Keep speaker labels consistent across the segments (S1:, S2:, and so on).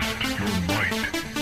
S1: Test your might.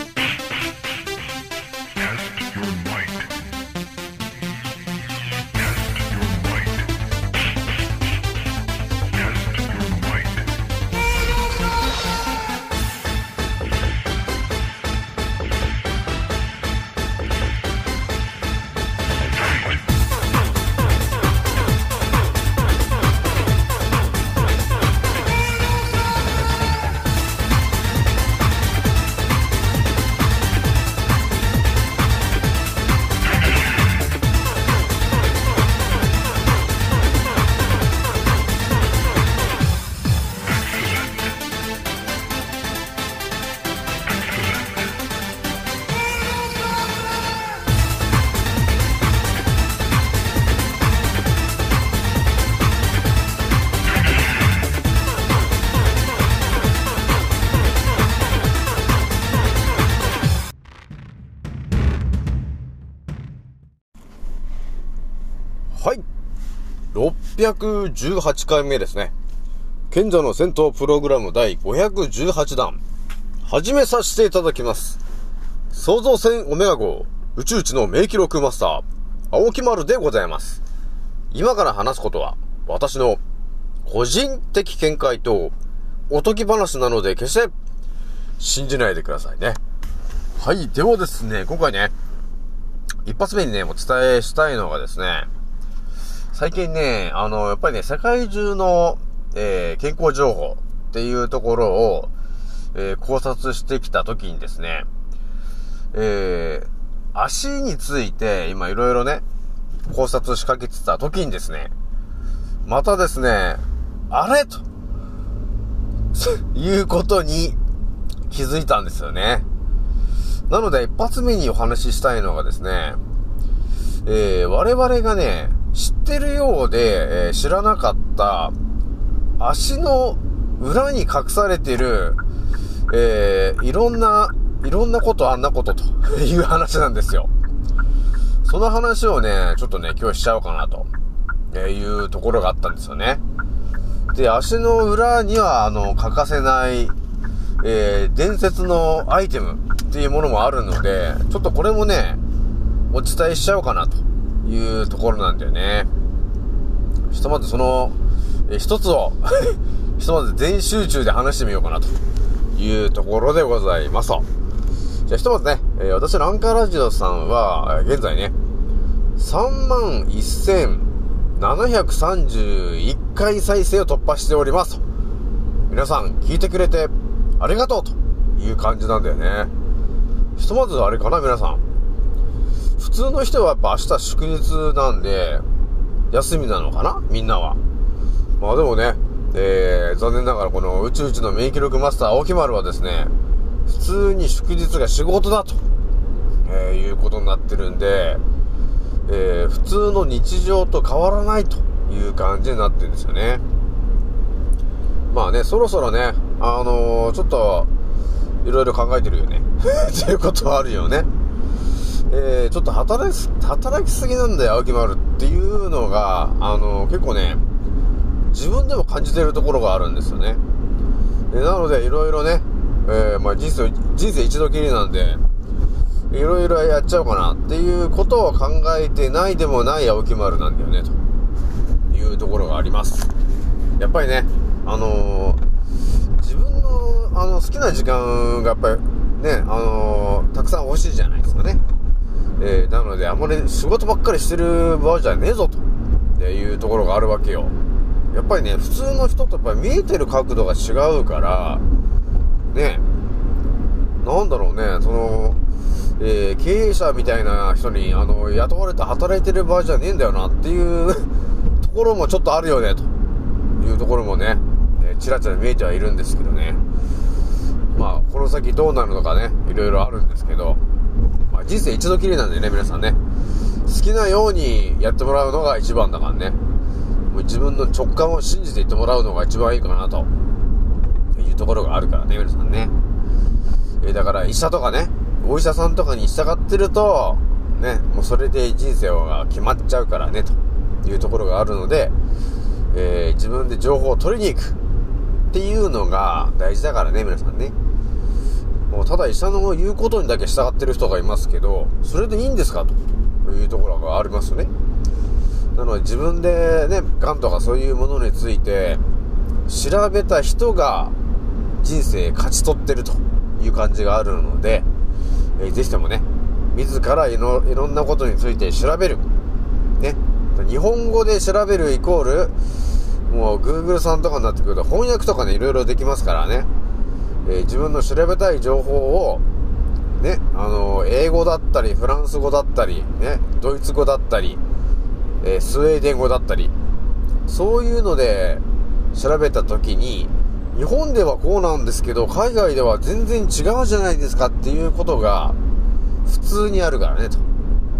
S2: 618回目ですね。賢者の戦闘プログラム第518弾。始めさせていただきます。創造船オメガ号宇宙一の名記録マスター、青木丸でございます。今から話すことは、私の個人的見解とおとぎ話なので決して信じないでくださいね。はい。ではですね、今回ね、一発目にね、お伝えしたいのがですね、最近ね、あの、やっぱりね、世界中の、えー健康情報っていうところを、えー考察してきたときにですね、えー足について今いろいろね、考察しかけてたときにですね、またですね、あれと、いうことに気づいたんですよね。なので、一発目にお話ししたいのがですね、えー我々がね、ってるようで、えー知らなかった、足の裏に隠されてる、えーいろんな、いろんなことあんなことと いう話なんですよ。その話をね、ちょっとね、今日しちゃおうかなと、えいうところがあったんですよね。で、足の裏には、あの、欠かせない、えー伝説のアイテムっていうものもあるので、ちょっとこれもね、お伝えしちゃおうかなというところなんだよね。ひとまずその、えー一つを、ひとまず全集中で話してみようかなというところでございますと。じゃあひとまずね、えー私のアンカーラジオさんは、現在ね、3万1731回再生を突破しておりますと。皆さん聞いてくれてありがとうという感じなんだよね。ひとまずあれかな、皆さん。普通の人はやっぱ明日祝日なんで、休みなのかな？みんなは。まあでもね、えー、残念ながらこの宇宙一の免疫力マスター青木丸はですね、普通に祝日が仕事だと、えーいうことになってるんで、えー普通の日常と変わらないという感じになってるんですよね。まあね、そろそろね、あのーちょっと、いろいろ考えてるよね。っていうことはあるよね。えー、ちょっと働きす、働きすぎなんだよ、青木丸っていうのが、あの結構ね、自分でも感じてるところがあるんですよね。えなので、いろいろね、えーまあ人生、人生一度きりなんで、いろいろやっちゃおうかなっていうことを考えてないでもない青木丸なんだよね、というところがあります。やっぱりね、あのー自分の、あの、好きな時間がやっぱりね、あのーたくさん欲しいじゃないですかね。えーなので、あんまり仕事ばっかりしてる場合じゃねえぞ、というところがあるわけよ。やっぱりね、普通の人とやっぱり見えてる角度が違うから、ね、なんだろうね、その、えー経営者みたいな人に、あの、雇われて働いてる場合じゃねえんだよなっていう ところもちょっとあるよね、というところもね、えーちらちら見えてはいるんですけどね。まあ、この先どうなるのかね、いろいろあるんですけど、人生一度きりなんでね、皆さんね、好きなようにやってもらうのが一番だからね、もう自分の直感を信じていってもらうのが一番いいかな、というところがあるからね、皆さんね。えだから医者とかね、お医者さんとかに従ってると、ね、もうそれで人生が決まっちゃうからね、というところがあるので、えー自分で情報を取りに行くっていうのが大事だからね、皆さんね。もうただ医者の言うことにだけ従ってる人がいますけど、それでいいんですか？というところがありますね。なので自分でね、癌とかそういうものについて調べた人が人生勝ち取ってるという感じがあるので、えー、ぜひともね、自らいろいろんなことについて調べる。ね。日本語で調べるイコール、もう Google さんとかになってくると翻訳とかね、いろいろできますからね。えー、自分の調べたい情報を、ね、あのー、英語だったり、フランス語だったり、ね、ドイツ語だったり、えー、スウェーデン語だったり、そういうので調べた時に、日本ではこうなんですけど、海外では全然違うじゃないですかっていうことが、普通にあるからね、と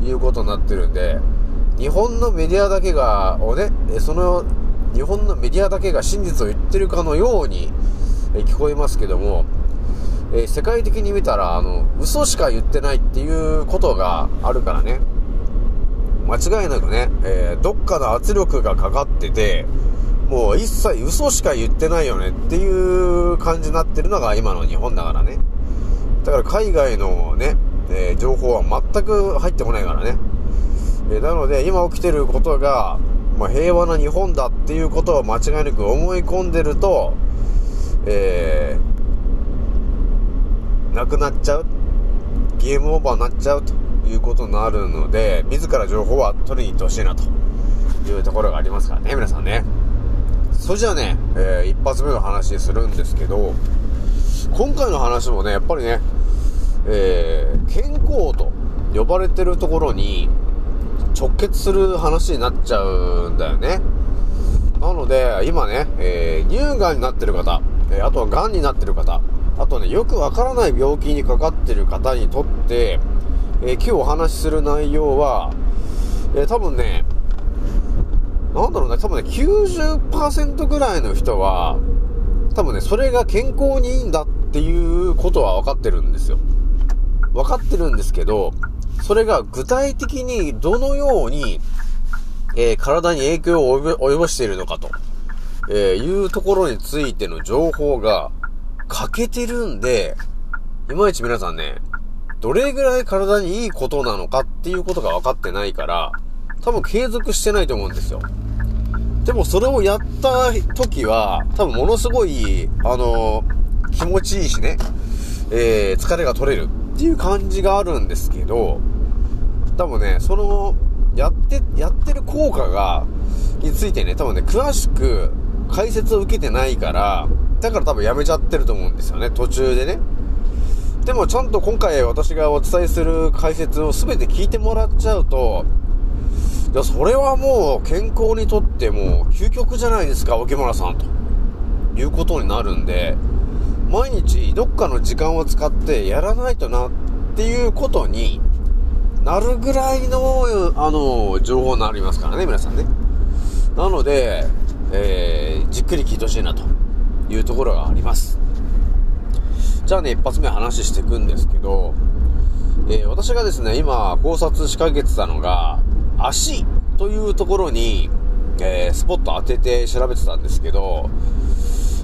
S2: いうことになってるんで、日本のメディアだけが、をね、その、日本のメディアだけが真実を言ってるかのように、え聞こえますけども、え世界的に見たら、あの、嘘しか言ってないっていうことがあるからね。間違いなくね、えー、どっかの圧力がかかってて、もう一切嘘しか言ってないよねっていう感じになってるのが今の日本だからね。だから海外のね、えー、情報は全く入ってこないからね。えー、なので今起きてることが、まあ、平和な日本だっていうことを間違いなく思い込んでると、えー、なくなっちゃう？ゲームオーバーになっちゃうということになるので、自ら情報は取りに行ってほしいなというところがありますからね、皆さんね。それじゃあね、えー、一発目の話するんですけど、今回の話もね、やっぱりね、えー、健康と呼ばれてるところに直結する話になっちゃうんだよね。なので、今ね、えー、乳がんになってる方、え、あとは癌になってる方、あとね、よくわからない病気にかかってる方にとって、えー、今日お話しする内容は、え多分ね、なんだろうね、多分ね、90%ぐらいの人は、多分ね、それが健康にいいんだっていうことは分かってるんですよ。分かってるんですけど、それが具体的にどのように、えー、体に影響を及ぼしているのかと、えー、いうところについての情報が欠けてるんで、いまいち皆さんね、どれぐらい体にいいことなのかっていうことが分かってないから、多分継続してないと思うんですよ。でもそれをやった時は、多分ものすごい、あのー、気持ちいいしね、えー、疲れが取れるっていう感じがあるんですけど、多分ね、その、やって、やってる効果が、についてね、多分ね、詳しく解説を受けてないから、だから多分やめちゃってると思うんですよね、途中でね。でもちゃんと今回私がお伝えする解説を全て聞いてもらっちゃうと、いや、それはもう健康にとっても究極じゃないですか、沖村さん、ということになるんで、毎日どっかの時間を使ってやらないとなっていうことになるぐらいの、あの、情報になりますからね、皆さんね。なので、えー、じっくり聞いてほしいなというところがあります。じゃあね、一発目話していくんですけど、えー、私がですね、今考察しかけてたのが、足というところに、えー、スポット当てて調べてたんですけど、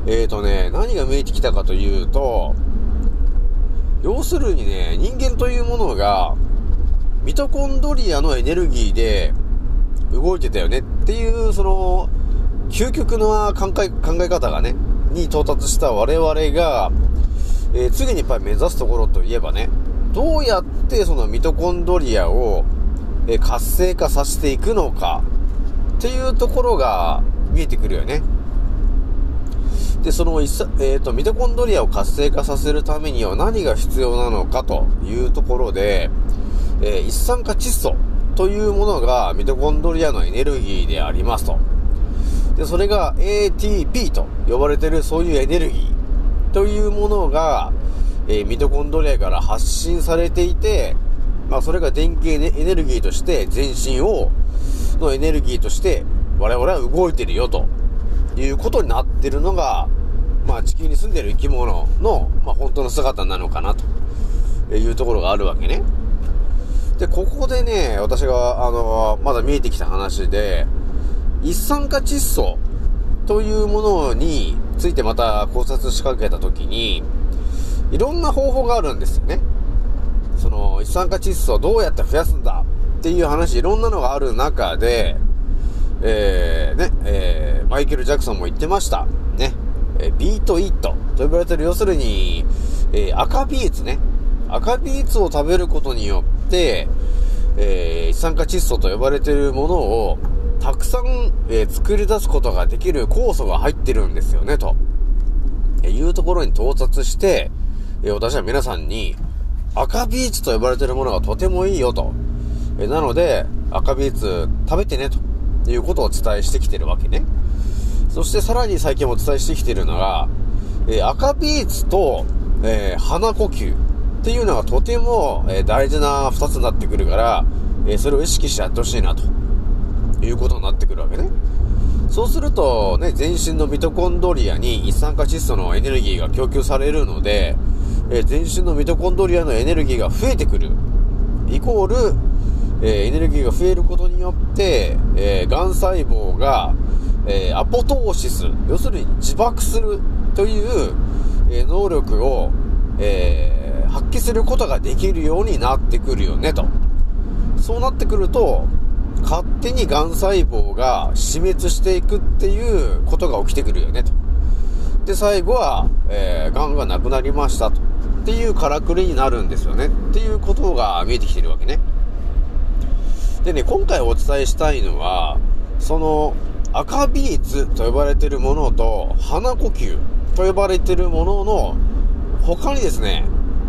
S2: えーとね、何が見えてきたかというと、要するにね、人間というものが、ミトコンドリアのエネルギーで動いてたよねっていう、その、究極の考え考え方がね、に到達した我々が、えー、次にやっぱり目指すところといえばね、どうやってそのミトコンドリアをえ活性化させていくのかっていうところが見えてくるよね。で、その、えっ、ー、と、ミトコンドリアを活性化させるためには何が必要なのかというところで、え、一酸化窒素というものがミトコンドリアのエネルギーでありますと。で、それが ATP と呼ばれてるそういうエネルギーというものが、えー、ミトコンドリアから発信されていて、まあ、それが電気エネルギーとして全身を、のエネルギーとして我々は動いてるよということになってるのが、まあ、地球に住んでる生き物の、まあ、本当の姿なのかなというところがあるわけね。で、ここでね、私が、あの、まだ見えてきた話で、一酸化窒素というものについてまた考察しかけたときに、いろんな方法があるんですよね。その、一酸化窒素をどうやって増やすんだっていう話、いろんなのがある中で、えー、ね、えー、マイケル・ジャクソンも言ってました。ね。えー、ビートイートと呼ばれてる、要するに、えー、赤ビーツね。赤ビーツを食べることによって、えー、一酸化窒素と呼ばれてるものを、たくさん、えー作り出すことができる酵素が入ってるんですよね、と。えいうところに到達して、えー私は皆さんに、赤ビーツと呼ばれてるものがとてもいいよと。えーなので、赤ビーツ食べてね、ということをお伝えしてきてるわけね。そしてさらに最近お伝えしてきてるのが、え赤ビーツと、え鼻呼吸っていうのがとても、え大事な二つになってくるから、えそれを意識してやってほしいなということになってくるわけね。そうすると、ね、全身のミトコンドリアに一酸化窒素のエネルギーが供給されるので、えー全身のミトコンドリアのエネルギーが増えてくる。イコール、えーエネルギーが増えることによって、えー、癌細胞が、えアポトーシス、要するに自爆するという、え能力を、えー発揮することができるようになってくるよね、と。そうなってくると、勝手に癌細胞が死滅していくっていうことが起きてくるよね、と。で、最後は、えー、癌がなくなりましたと。っていうからくりになるんですよね。っていうことが見えてきてるわけね。でね、今回お伝えしたいのは、その赤ビーツと呼ばれてるものと鼻呼吸と呼ばれてるものの他にですね、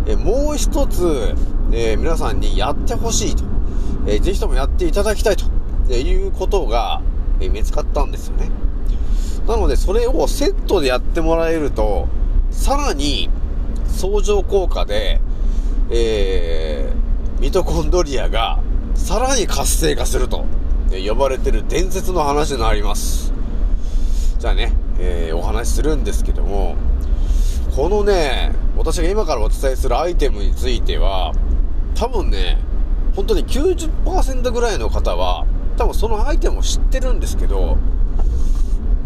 S2: えもう一つ、えー皆さんにやってほしいと、えーぜひともやっていただきたいとえいうことが、えー見つかったんですよね。なので、それをセットでやってもらえると、さらに相乗効果で、えーミトコンドリアがさらに活性化するとえ呼ばれてる伝説の話になります。じゃあね、えーお話しするんですけども、このね、私が今からお伝えするアイテムについては、多分ね、本当に90%ぐらいの方は、多分そのアイテムを知ってるんですけど、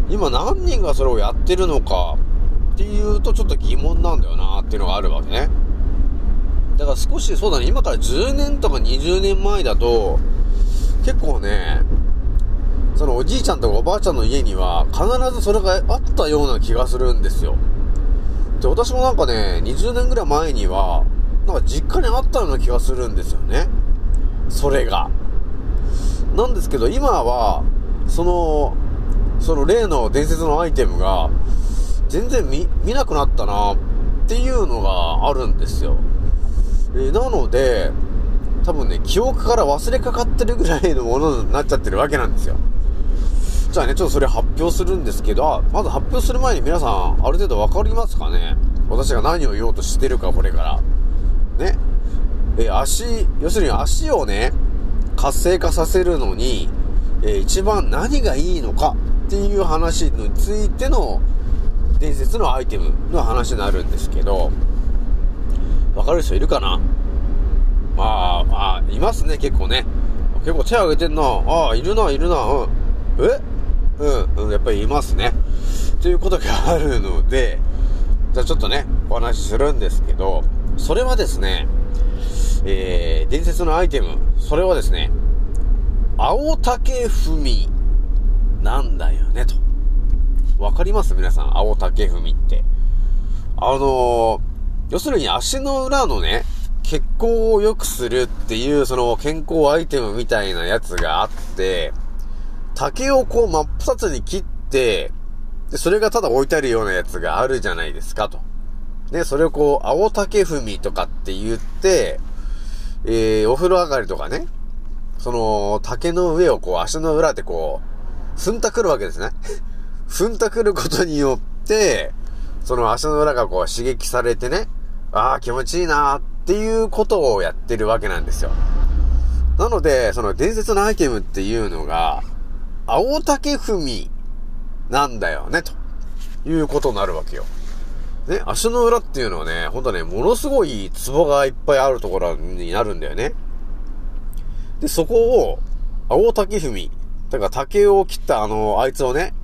S2: 今何人がそれをやってるのかっていうとちょっと疑問なんだよなっていうのがあるわけね。だから少しそうだね、今から10年とか20年前だと、結構ね、そのおじいちゃんとかおばあちゃんの家には必ずそれがあったような気がするんですよ。で、私もなんかね、20年ぐらい前には、なんか実家にあったような気がするんですよね。それが。なんですけど、今は、その、その例の伝説のアイテムが、全然見、見なくなったなっていうのがあるんですよ。えなので、多分ね、記憶から忘れかかってるぐらいのものになっちゃってるわけなんですよ。じゃあね、ちょっとそれ発表するんですけど、まず発表する前に皆さん、ある程度わかりますかね？私が何を言おうとしてるか、これから。ね？えー足、要するに足をね、活性化させるのに、えー一番何がいいのかっていう話についての伝説のアイテムの話になるんですけど、わかる人いるかな？まあ、まあ、いますね、結構ね。結構手挙げてんな。ああ、いるな、いるな。うん。え？うん、うん、やっぱりいますね。ということがあるので、じゃあちょっとね、お話しするんですけど、それはですね、えー、伝説のアイテム、それはですね、青竹踏みなんだよね、と。わかります？皆さん、青竹踏みって。あのー、要するに足の裏のね、血行を良くするっていう、その健康アイテムみたいなやつがあって、竹をこう真っ二つに切って、で、それがただ置いてあるようなやつがあるじゃないですかと。ね、それをこう、青竹踏みとかって言って、えー、お風呂上がりとかね、その、竹の上をこう、足の裏でこう、踏んたくるわけですね。踏んたくることによって、その足の裏がこう刺激されてね、ああ、気持ちいいなーっていうことをやってるわけなんですよ。なので、その伝説のアイテムっていうのが、青竹踏みなんだよね、ということになるわけよ。ね、足の裏っていうのはね、ほんとね、ものすごいツボがいっぱいあるところになるんだよね。で、そこを、青竹踏み。だから竹を切ったあの、あいつをね、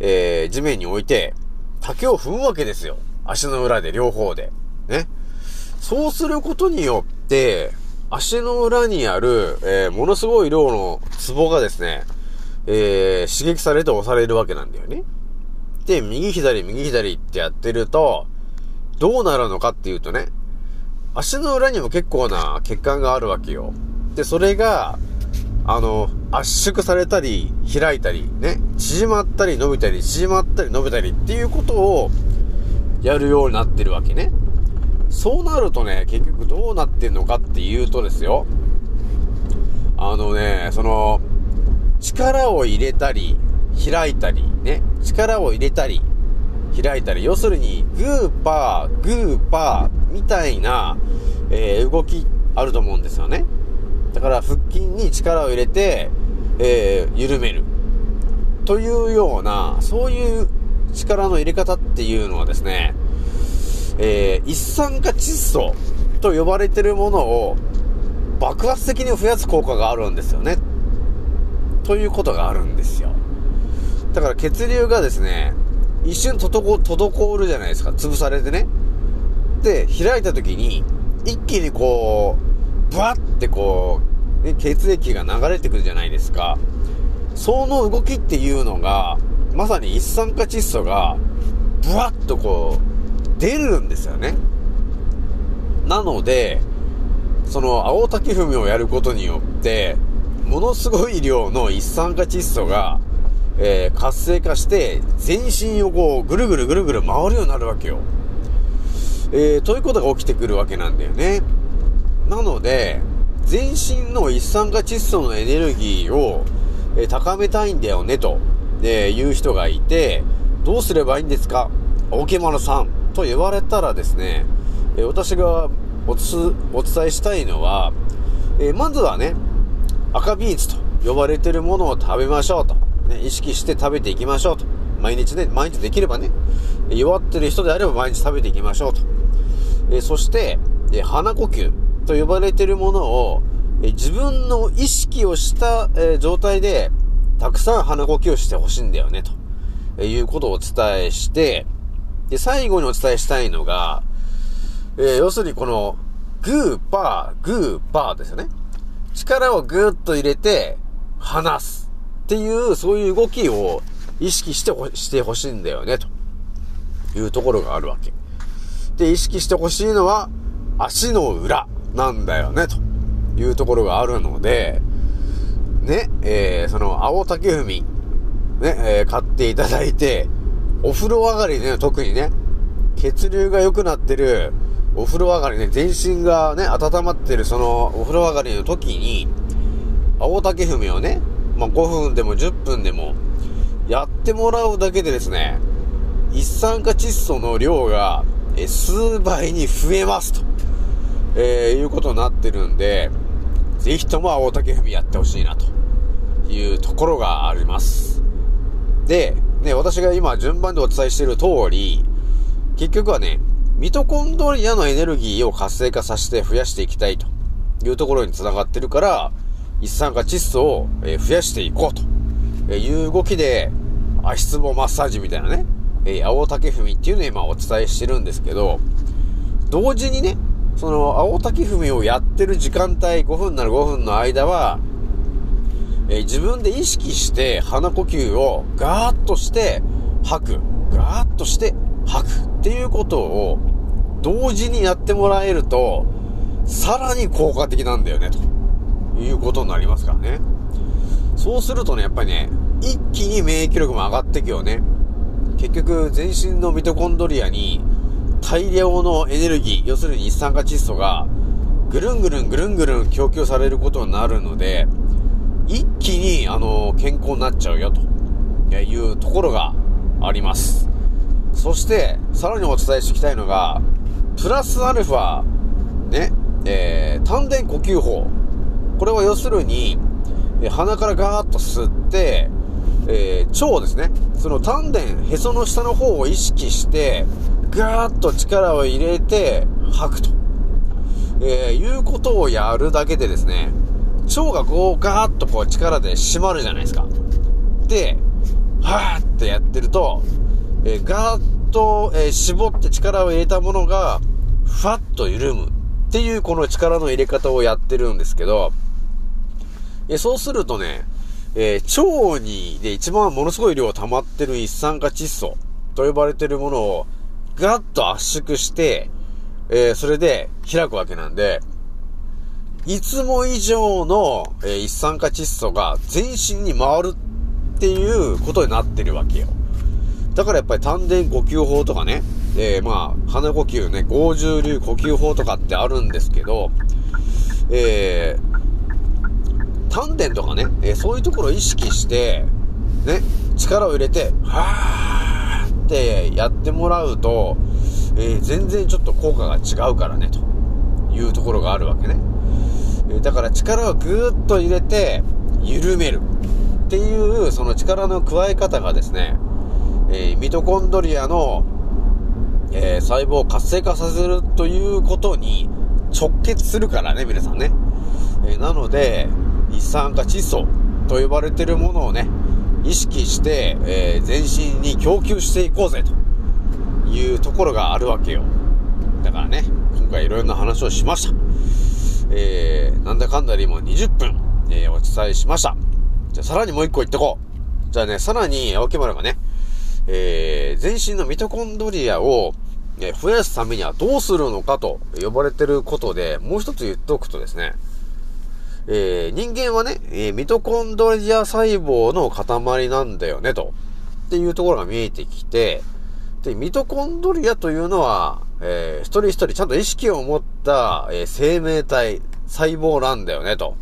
S2: えー、地面に置いて、竹を踏むわけですよ。足の裏で、両方で。ね。そうすることによって、足の裏にある、えーものすごい量のツボがですね、えー刺激されて押されるわけなんだよね。で、右左右左ってやってると、どうなるのかっていうとね、足の裏にも結構な血管があるわけよ。で、それが、あの、圧縮されたり、開いたり、ね、縮まったり伸びたり、縮まったり伸びたりっていうことをやるようになってるわけね。そうなるとね、結局どうなってんのかっていうとですよ、あのね、その、力を入れたり、開いたり、ね、力を入れたり、開いたり、要するに、グーパー、グーパー、みたいな、えー動きあると思うんですよね。だから、腹筋に力を入れて、えー緩める。というような、そういう力の入れ方っていうのはですね、えー一酸化窒素と呼ばれてるものを爆発的に増やす効果があるんですよね。ということがあるんですよ。だから血流がですね、一瞬滞るじゃないですか。潰されてね。で、開いた時に、一気にこう、ブワッてこう、ね、血液が流れてくるじゃないですか。その動きっていうのが、まさに一酸化窒素が、ブワッとこう、出るんですよね。なので、その青滝踏みをやることによって、ものすごい量の一酸化窒素が、えー活性化して、全身をこう、ぐるぐるぐるぐる回るようになるわけよ。えーということが起きてくるわけなんだよね。なので、全身の一酸化窒素のエネルギーを、えー高めたいんだよね、と、えーいう人がいて、どうすればいいんですか？青木丸さんと言われたらですね、え私がお伝えしたいのは、えまずはね、赤ビーツと呼ばれてるものを食べましょうと。ね、意識して食べていきましょうと。毎日ね、毎日できればね、弱ってる人であれば毎日食べていきましょうと。えそして、え鼻呼吸と呼ばれてるものを、え自分の意識をした、え状態で、たくさん鼻呼吸をしてほしいんだよね、とえいうことをお伝えして、で、最後にお伝えしたいのが、えー要するにこの、グーパー、グーパーですよね。力をグーッと入れて、離す。っていう、そういう動きを意識してほしてほしいんだよね、というところがあるわけ。で、意識してほしいのは、足の裏なんだよね、というところがあるので、ね、えー、その、青竹踏み、ね、えー買っていただいて、お風呂上がりね、特にね、血流が良くなってる、お風呂上がりね、全身がね、温まってる、その、お風呂上がりの時に、青竹踏みをね、まあ、5分でも10分でも、やってもらうだけでですね、一酸化窒素の量が、え数倍に増えますと、えーいうことになってるんで、ぜひとも青竹踏みやってほしいな、というところがあります。で、ね、私が今順番でお伝えしている通り、結局はね、ミトコンドリアのエネルギーを活性化させて増やしていきたいというところに繋がってるから、一酸化窒素をえ増やしていこうという動きで、足つぼマッサージみたいなね、え青竹踏みっていうのを今お伝えしてるんですけど、同時にね、その青竹踏みをやってる時間帯、5分なら5分の間は、え自分で意識して鼻呼吸をガーッとして吐く。ガーッとして吐く。っていうことを同時にやってもらえると、さらに効果的なんだよね、ということになりますからね。そうするとね、やっぱりね、一気に免疫力も上がっていくよね。結局、全身のミトコンドリアに大量のエネルギー、要するに一酸化窒素がぐるんぐるんぐるんぐるん供給されることになるので、一気に、あの、健康になっちゃうよ、というところがあります。そして、さらにお伝えしていきたいのが、プラスアルファ、ね、えー、丹田呼吸法。これは要するに、鼻からガーッと吸って、えー、腸ですね。その丹田、へその下の方を意識して、ガーッと力を入れて吐くと。えー、いうことをやるだけでですね、腸がこうガーッとこう力で締まるじゃないですか。で、はーってやってると、えーガーッと、えー絞って力を入れたものがふわっと緩むっていうこの力の入れ方をやってるんですけど、えそうするとね、えー、腸にで一番ものすごい量溜まってる一酸化窒素と呼ばれてるものをガッと圧縮して、えー、それで開くわけなんで、いつも以上の、えー、一酸化窒素が全身に回るっていうことになってるわけよ。だからやっぱり丹田呼吸法とかね、えー、まあ、鼻呼吸ね、合重流呼吸法とかってあるんですけど、えー、丹田とかね、えー、そういうところを意識して、ね、力を入れて、はーってやってもらうと、えー、全然ちょっと効果が違うからね、というところがあるわけね。え、だから力をぐーっと入れて、緩めるっていう、その力の加え方がですね、えー、ミトコンドリアの、えー、細胞を活性化させるということに直結するからね、皆さんね。えー、なので、一酸化窒素と呼ばれているものをね、意識して、えー、全身に供給していこうぜというところがあるわけよ。だからね、今回いろいろな話をしました。えー、なんだかんだで今20分、えー、お伝えしました。じゃあさらにもう一個言ってこう。じゃあね、さらに、青木丸がね、えー、全身のミトコンドリアを、え増やすためにはどうするのかと呼ばれてることで、もう一つ言っておくとですね、えー、人間はね、え、ミトコンドリア細胞の塊なんだよね、と。っていうところが見えてきて、で、ミトコンドリアというのは、えー、一人一人ちゃんと意識を持った、えー、生命体、細胞なんだよね、と。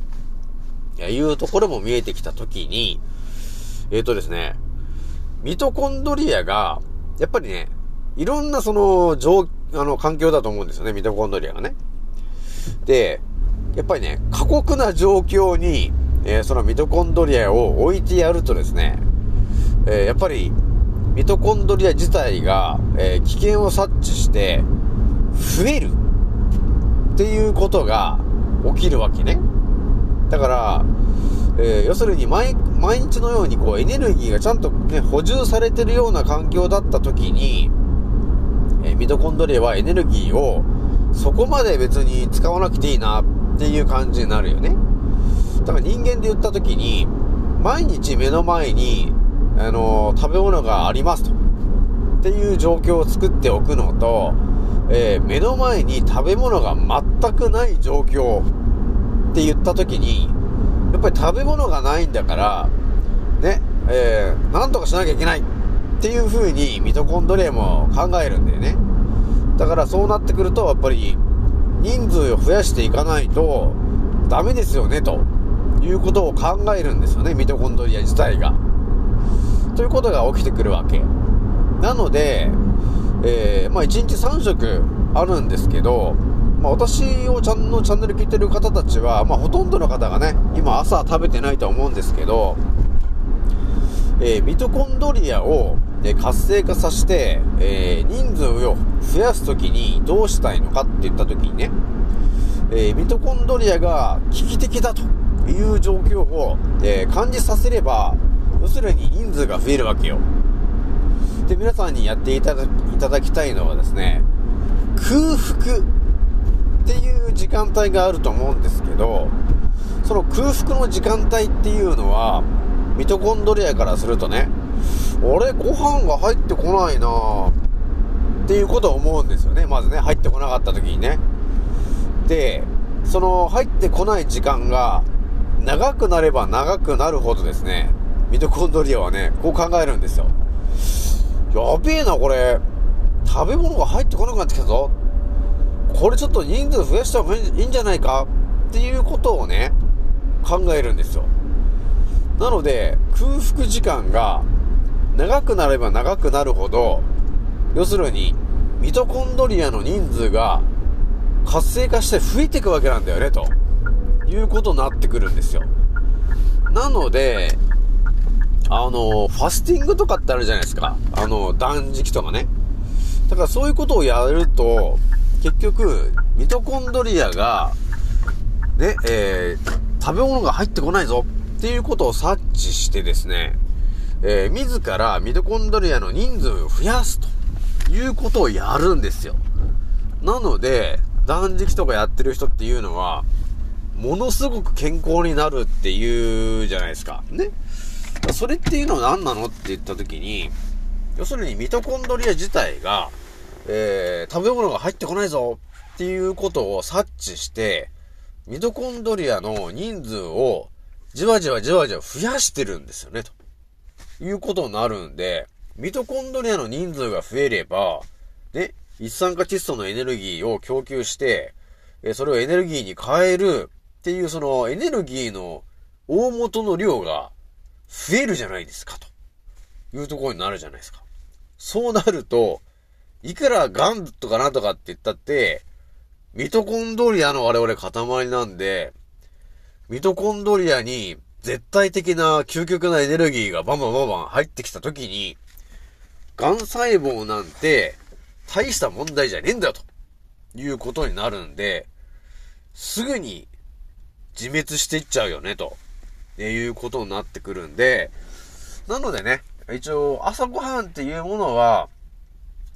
S2: いうところも見えてきたときに、えっ、ー、とですね、ミトコンドリアが、やっぱりね、いろんなその、状、あの、環境だと思うんですよね、ミトコンドリアがね。で、やっぱりね、過酷な状況に、えー、そのミトコンドリアを置いてやるとですね、えー、やっぱり、ミトコンドリア自体が、えー、危険を察知して、増えるっていうことが起きるわけね。だから、えー、要するに毎、日のようにこうエネルギーがちゃんとね、補充されてるような環境だった時に、え、ミトコンドリアはエネルギーをそこまで別に使わなくていいなっていう感じになるよね。だから人間で言った時に、毎日目の前に、あのー、食べ物がありますと。っていう状況を作っておくのと、えー、目の前に食べ物が全くない状況って言った時に、やっぱり食べ物がないんだから、ね、えー、なんとかしなきゃいけないっていう風にミトコンドリアも考えるんだよね。だからそうなってくると、やっぱり人数を増やしていかないとダメですよね、ということを考えるんですよね、ミトコンドリア自体が。ということが起きてくるわけ。なので、えー、まあ1日3食あるんですけど、まあ、私をちゃんのチャンネル聞いてる方たちは、まあ、ほとんどの方がね、今朝食べてないと思うんですけど、えー、ミトコンドリアを、えー、活性化させて、えー、人数を増やすときにどうしたいのかって言ったときにね、えミトコンドリアが危機的だという状況を、え感じさせれば、要するに人数が増えるわけよ。で、皆さんにやっていただいただきたいのはですね、空腹っていう時間帯があると思うんですけど、その空腹の時間帯っていうのは、ミトコンドリアからするとね、俺ご飯が入ってこないなっていうことを思うんですよね。まずね、入ってこなかった時にね。で、その入ってこない時間が長くなれば長くなるほどですね、ミトコンドリアはね、こう考えるんですよ。やべえな、これ。食べ物が入ってこなくなってきたぞ。これちょっと人数増やした方がいいんじゃないか？っていうことをね、考えるんですよ。なので、空腹時間が長くなれば長くなるほど、要するに、ミトコンドリアの人数が活性化して増えていくわけなんだよね、ということになってくるんですよ。なので、あの、ファスティングとかってあるじゃないですか。あの、断食とかね。だからそういうことをやると、結局、ミトコンドリアが、ね、えー、食べ物が入ってこないぞっていうことを察知してですね、えー、自らミトコンドリアの人数を増やすということをやるんですよ。なので、断食とかやってる人っていうのは、ものすごく健康になるっていうじゃないですか。ね。それっていうのは何なのって言った時に、要するにミトコンドリア自体が、えー、食べ物が入ってこないぞっていうことを察知して、ミトコンドリアの人数をじわじわじわじわ増やしてるんですよね、ということになるんで、ミトコンドリアの人数が増えれば、ね、一酸化窒素のエネルギーを供給して、えそれをエネルギーに変えるっていうそのエネルギーの大元の量が増えるじゃないですか、というところになるじゃないですか。そうなると、いくらガンとかなんとかって言ったって、ミトコンドリアの我々塊なんで、ミトコンドリアに絶対的な究極なエネルギーがバンバンバンバン入ってきた時に、癌細胞なんて大した問題じゃねえんだよということになるんで、すぐに自滅していっちゃうよねということになってくるんで、なのでね、一応朝ごはんっていうものは、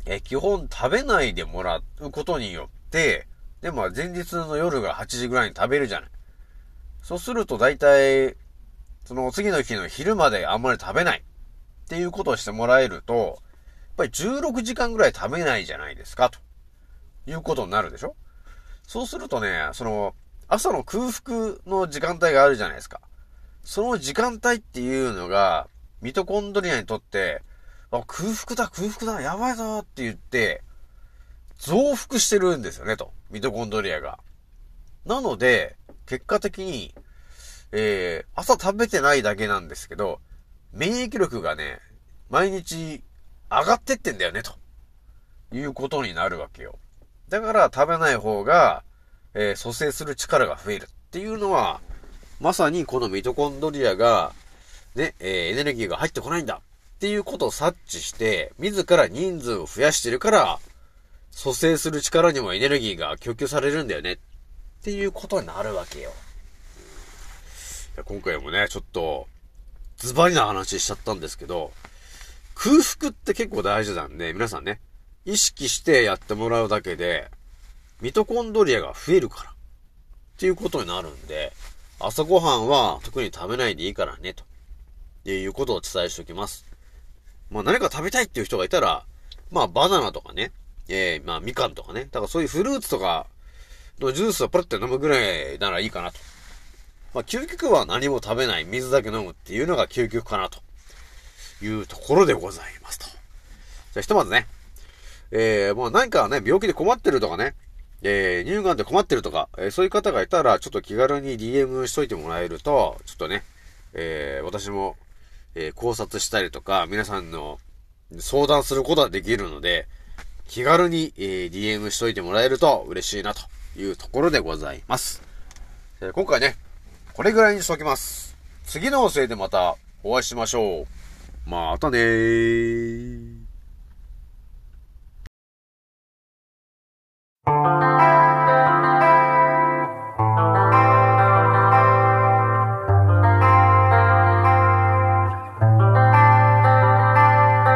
S2: え基本食べないでもらうことによって、で、まあ前日の夜が8時ぐらいに食べるじゃない。そうすると大体、その次の日の昼まであんまり食べないっていうことをしてもらえると、やっぱり16時間ぐらい食べないじゃないですか、ということになるでしょ？そうするとね、その、朝の空腹の時間帯があるじゃないですか。その時間帯っていうのが、ミトコンドリアにとって、あ、空腹だ、空腹だ、やばいぞって言って、増幅してるんですよね、と。ミトコンドリアが。なので、結果的に、えー、朝食べてないだけなんですけど、免疫力がね、毎日上がってってんだよね、ということになるわけよ。だから食べない方が、えー蘇生する力が増えるっていうのは、まさにこのミトコンドリアが、ね、えーエネルギーが入ってこないんだっていうことを察知して、自ら人数を増やしてるから、蘇生する力にもエネルギーが供給されるんだよねっていうことになるわけよ。今回もね、ちょっと、ズバリな話しちゃったんですけど、空腹って結構大事なんで、皆さんね、意識してやってもらうだけで、ミトコンドリアが増えるから、っていうことになるんで、朝ごはんは特に食べないでいいからね、ということをお伝えしておきます。まあ何か食べたいっていう人がいたら、まあバナナとかね、えー、まあみかんとかね、だからそういうフルーツとかのジュースをポロって飲むぐらいならいいかなと。まあ究極は何も食べない、水だけ飲むっていうのが究極かなというところでございますと。じゃあひとまずね、えー、もう何かね、病気で困ってるとかね、えー、乳がんで困ってるとか、えーそういう方がいたら、ちょっと気軽に DM しといてもらえると、ちょっとね、えー、私も、えー考察したりとか、皆さんの相談することができるので、気軽に、えー DM しといてもらえると嬉しいなというところでございます。えー今回ね、これぐらいにしときます。次の音声でまたお会いしましょう。またねー。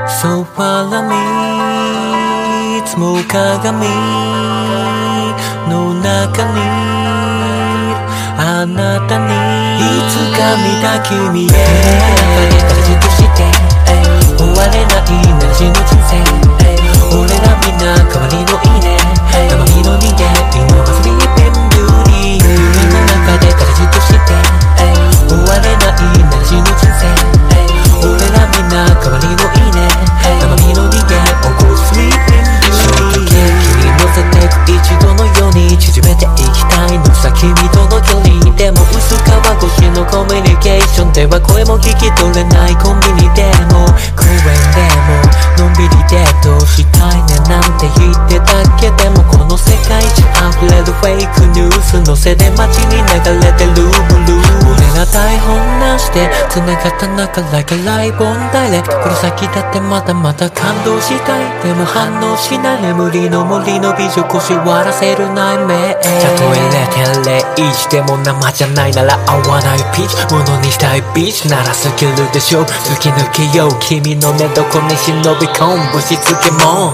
S3: So follow me いつも鏡の中にあなたにいつか見た君へ。中で形として終われないなら死ぬ人生俺らみんな代わりのでは声も聞き取れないコンビニでも。公園でも。のんびりデートしたいねなんて言ってたけ？でも溢れるフェイクニュースのせで街に流れてるブルー。俺ら台本なしで繋がった中 like a live on direct この先だってまだまだ感動したい。でも反応しない。眠りの森の美女腰割らせる内面たとえ0.01でも生じゃないなら合わないピーチ。ものにしたいビーチ。ならスキルでしょ。突き抜けよう。君の寝床に忍び込む。しつけも